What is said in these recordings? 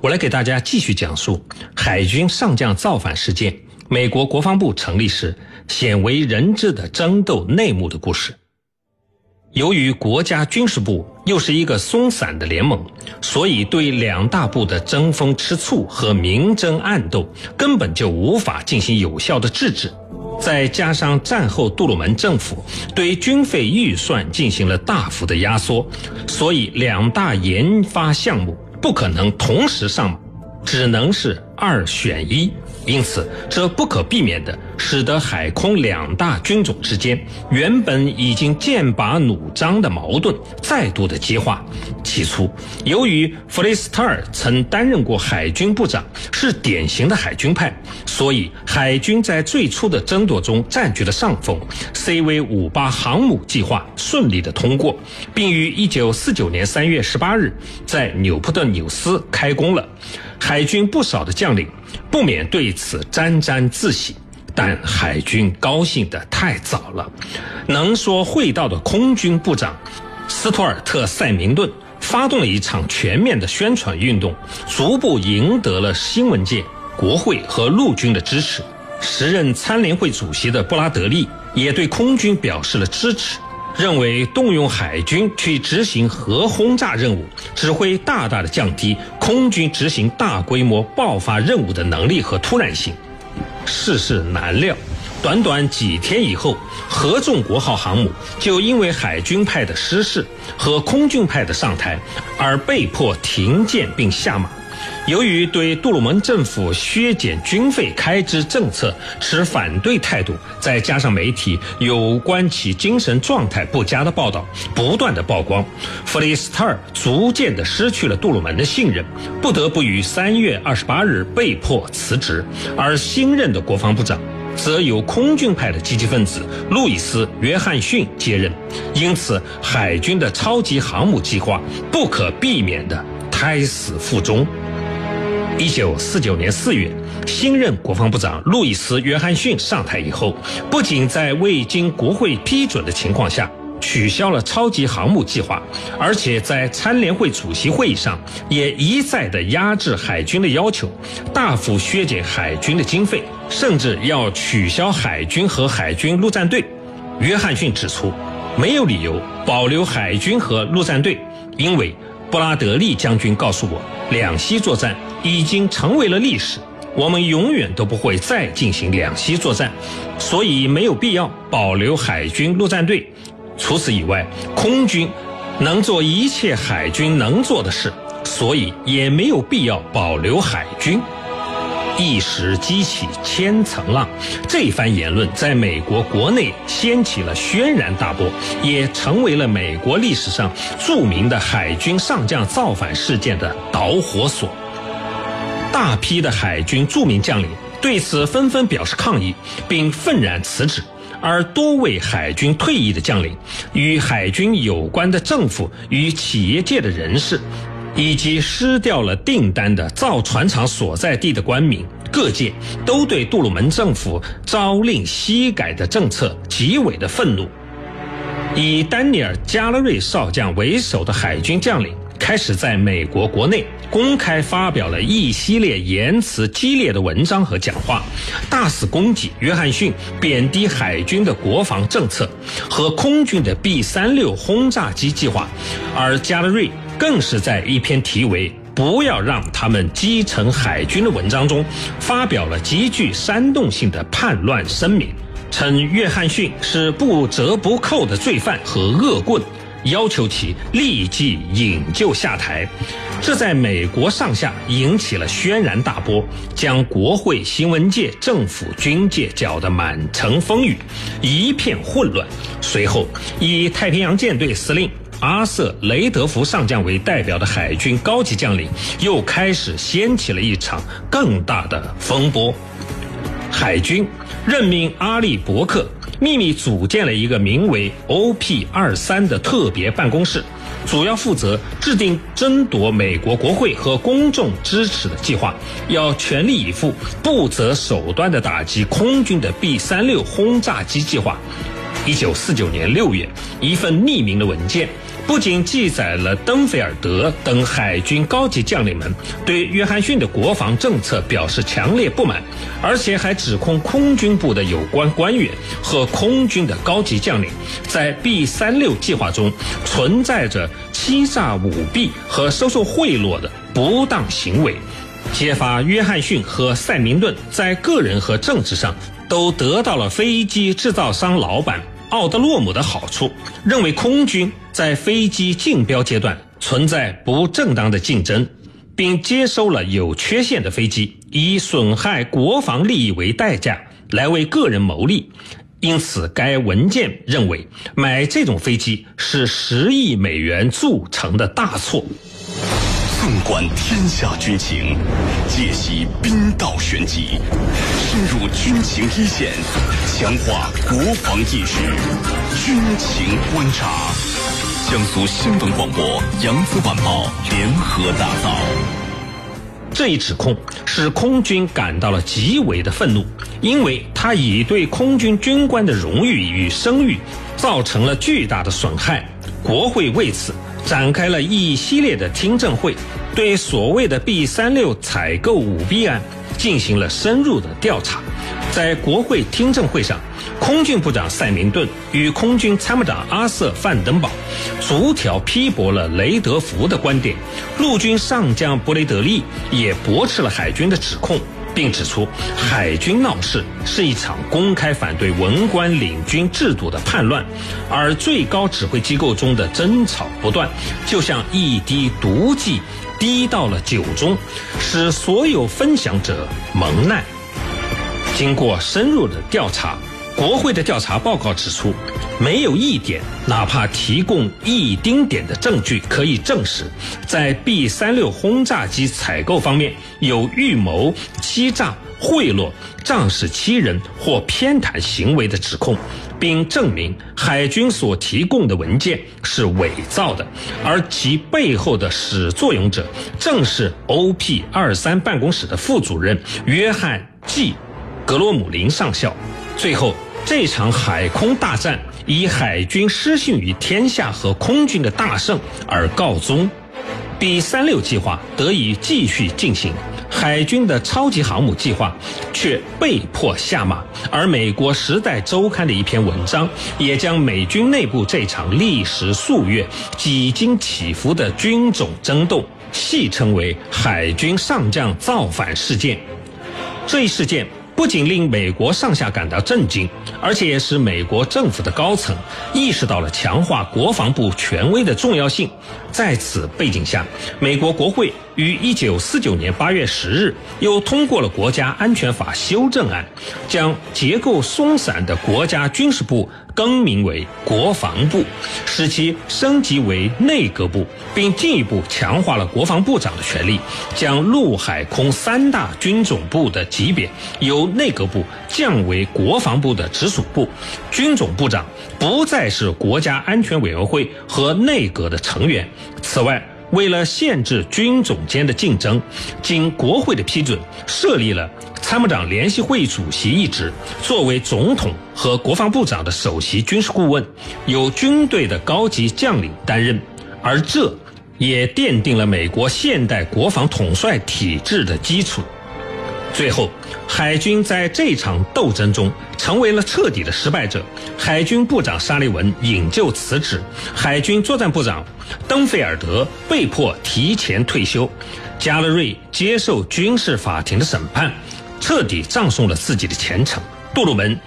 我来给大家继续讲述海军上将造反事件，美国国防部成立时鲜为人知的争斗内幕的故事。由于国家军事部又是一个松散的联盟，所以对两大部的争风吃醋和明争暗斗根本就无法进行有效的制止。再加上战后杜鲁门政府对军费预算进行了大幅的压缩，所以两大研发项目。不可能同时上，只能是二选一。因此，这不可避免的使得海空两大军种之间原本已经剑拔弩张的矛盾再度的激化。起初，由于弗雷斯特尔曾担任过海军部长，是典型的海军派，所以海军在最初的争夺中占据了上风。CV 五八航母计划顺利的通过，并于一九四九年三月十八日在纽普顿纽斯开工了。海军不少的将领不免对此沾沾自喜，但海军高兴得太早了。能说会道的空军部长斯图尔特·塞明顿发动了一场全面的宣传运动，逐步赢得了新闻界、国会和陆军的支持。时任参联会主席的布拉德利也对空军表示了支持。认为动用海军去执行核轰炸任务，只会大大的降低空军执行大规模爆发任务的能力和突然性。世事难料，短短几天以后，合众国号航母就因为海军派的失事和空军派的上台，而被迫停建并下马。由于对杜鲁门政府削减军费开支政策持反对态度，再加上媒体有关其精神状态不佳的报道不断的曝光，弗里斯特尔逐渐的失去了杜鲁门的信任，不得不于三月二十八日被迫辞职，而新任的国防部长则由空军派的积极分子路易斯·约翰逊接任，因此海军的超级航母计划不可避免的胎死腹中。一九四九年四月，新任国防部长路易斯·约翰逊上台以后，不仅在未经国会批准的情况下取消了超级航母计划，而且在参联会主席会议上也一再的压制海军的要求，大幅削减海军的经费，甚至要取消海军和海军陆战队。约翰逊指出，没有理由保留海军和陆战队，因为布拉德利将军告诉我，两栖作战。已经成为了历史，我们永远都不会再进行两栖作战，所以没有必要保留海军陆战队。除此以外，空军能做一切海军能做的事，所以也没有必要保留海军。一时激起千层浪，这番言论在美国国内掀起了轩然大波，也成为了美国历史上著名的海军上将造反事件的导火索。大批的海军著名将领对此纷纷表示抗议，并愤然辞职。而多位海军退役的将领、与海军有关的政府与企业界的人士，以及失掉了订单的造船厂所在地的官民，各界都对杜鲁门政府朝令夕改的政策极为的愤怒。以丹尼尔·加勒瑞少将为首的海军将领。开始在美国国内公开发表了一系列言辞激烈的文章和讲话，大肆攻击约翰逊，贬低海军的国防政策和空军的 B 三六轰炸机计划，而加勒瑞更是在一篇题为“不要让他们击沉海军”的文章中，发表了极具煽动性的叛乱声明，称约翰逊是不折不扣的罪犯和恶棍。要求其立即引咎下台，这在美国上下引起了轩然大波，将国会、新闻界、政府、军界搅得满城风雨，一片混乱。随后，以太平洋舰队司令阿瑟·雷德福上将为代表的海军高级将领又开始掀起了一场更大的风波。海军任命阿利伯克。秘密组建了一个名为 OP 二三的特别办公室，主要负责制定争夺美国国会和公众支持的计划，要全力以赴、不择手段地打击空军的 B 三六轰炸机计划。一九四九年六月，一份匿名的文件。不仅记载了登菲尔德等海军高级将领们对约翰逊的国防政策表示强烈不满，而且还指控空军部的有关官员和空军的高级将领在 B 三六计划中存在着欺诈舞弊和收受贿赂的不当行为，揭发约翰逊和塞明顿在个人和政治上都得到了飞机制造商老板奥德洛姆的好处，认为空军。在飞机竞标阶段存在不正当的竞争，并接收了有缺陷的飞机，以损害国防利益为代价来为个人谋利。因此，该文件认为买这种飞机是十亿美元铸成的大错。纵观天下军情，解析兵道玄机，深入军情一线，强化国防意识，军情观察。江苏新闻广播、扬子晚报联合打造。这一指控使空军感到了极为的愤怒，因为他已对空军军官的荣誉与声誉造成了巨大的损害。国会为此展开了一系列的听证会，对所谓的 B 三六采购舞弊案进行了深入的调查。在国会听证会上。空军部长塞明顿与空军参谋长阿瑟范登堡逐条批驳了雷德福的观点，陆军上将布雷德利也驳斥了海军的指控，并指出海军闹事是一场公开反对文官领军制度的叛乱，而最高指挥机构中的争吵不断，就像一滴毒剂滴到了酒中，使所有分享者蒙难。经过深入的调查。国会的调查报告指出，没有一点，哪怕提供一丁点的证据可以证实，在 B 三六轰炸机采购方面有预谋、欺诈、贿赂、仗势欺人或偏袒行为的指控，并证明海军所提供的文件是伪造的，而其背后的始作俑者正是 OP 二三办公室的副主任约翰 ·G· 格罗姆林上校。最后。这场海空大战以海军失信于天下和空军的大胜而告终，B 三六计划得以继续进行，海军的超级航母计划却被迫下马。而美国《时代周刊》的一篇文章也将美军内部这场历时数月、几经起伏的军种争斗戏称为“海军上将造反事件”。这一事件。不仅令美国上下感到震惊，而且也使美国政府的高层意识到了强化国防部权威的重要性。在此背景下，美国国会于一九四九年八月十日又通过了国家安全法修正案，将结构松散的国家军事部。更名为国防部，使其升级为内阁部，并进一步强化了国防部长的权力，将陆海空三大军种部的级别由内阁部降为国防部的直属部，军种部长不再是国家安全委员会和内阁的成员。此外，为了限制军种间的竞争，经国会的批准，设立了参谋长联席会主席一职，作为总统和国防部长的首席军事顾问，由军队的高级将领担任，而这也奠定了美国现代国防统帅体制的基础。最后，海军在这场斗争中成为了彻底的失败者。海军部长沙利文引咎辞职，海军作战部长登菲尔德被迫提前退休，加勒瑞接受军事法庭的审判，彻底葬送了自己的前程。杜鲁门。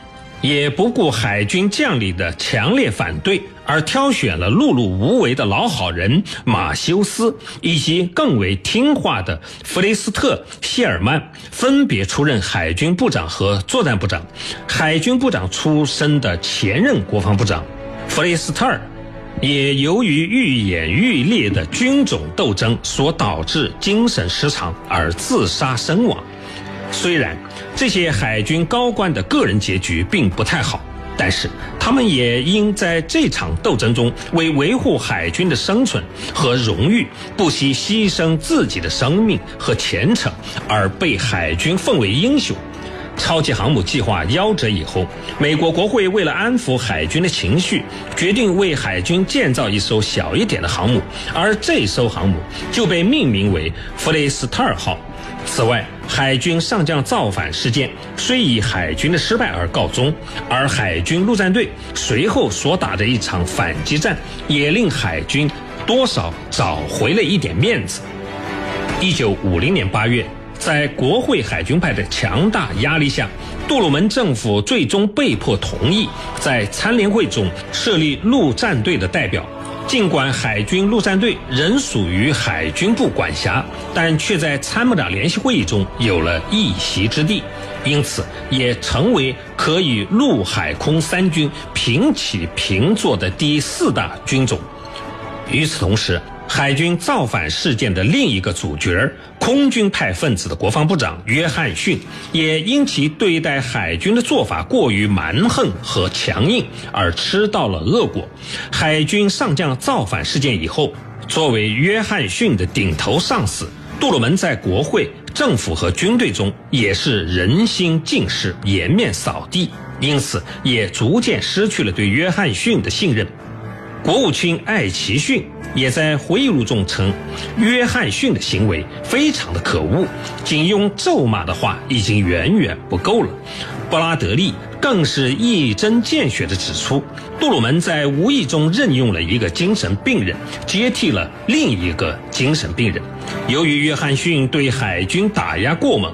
也不顾海军将领的强烈反对，而挑选了碌碌无为的老好人马修斯以及更为听话的弗雷斯特谢尔曼，分别出任海军部长和作战部长。海军部长出身的前任国防部长弗雷斯特尔，也由于愈演愈烈的军种斗争所导致精神失常而自杀身亡。虽然这些海军高官的个人结局并不太好，但是他们也因在这场斗争中为维护海军的生存和荣誉，不惜牺牲自己的生命和前程，而被海军奉为英雄。超级航母计划夭折以后，美国国会为了安抚海军的情绪，决定为海军建造一艘小一点的航母，而这艘航母就被命名为弗雷斯特尔号。此外，海军上将造反事件虽以海军的失败而告终，而海军陆战队随后所打的一场反击战，也令海军多少找回了一点面子。一九五零年八月。在国会海军派的强大压力下，杜鲁门政府最终被迫同意在参联会中设立陆战队的代表。尽管海军陆战队仍属于海军部管辖，但却在参谋长联席会议中有了一席之地，因此也成为可以陆海空三军平起平坐的第四大军种。与此同时，海军造反事件的另一个主角，空军派分子的国防部长约翰逊，也因其对待海军的做法过于蛮横和强硬而吃到了恶果。海军上将造反事件以后，作为约翰逊的顶头上司，杜鲁门在国会、政府和军队中也是人心尽失、颜面扫地，因此也逐渐失去了对约翰逊的信任。国务卿艾奇逊也在回忆录中称，约翰逊的行为非常的可恶，仅用咒骂的话已经远远不够了。布拉德利更是一针见血地指出，杜鲁门在无意中任用了一个精神病人，接替了另一个精神病人。由于约翰逊对海军打压过猛。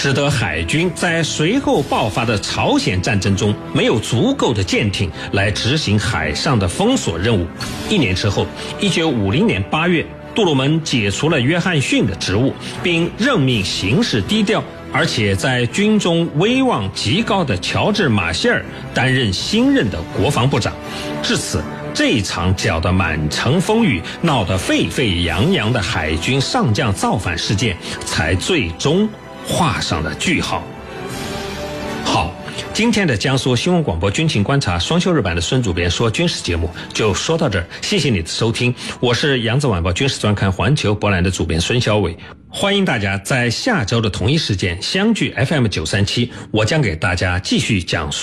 使得海军在随后爆发的朝鲜战争中没有足够的舰艇来执行海上的封锁任务。一年之后，一九五零年八月，杜鲁门解除了约翰逊的职务，并任命行事低调而且在军中威望极高的乔治·马歇尔担任新任的国防部长。至此，这场搅得满城风雨、闹得沸沸扬扬的海军上将造反事件才最终。画上了句号。好，今天的江苏新闻广播军情观察双休日版的孙主编说军事节目就说到这儿，谢谢你的收听，我是扬子晚报军事专刊环球博览的主编孙晓伟，欢迎大家在下周的同一时间相聚 FM 九三七，我将给大家继续讲述。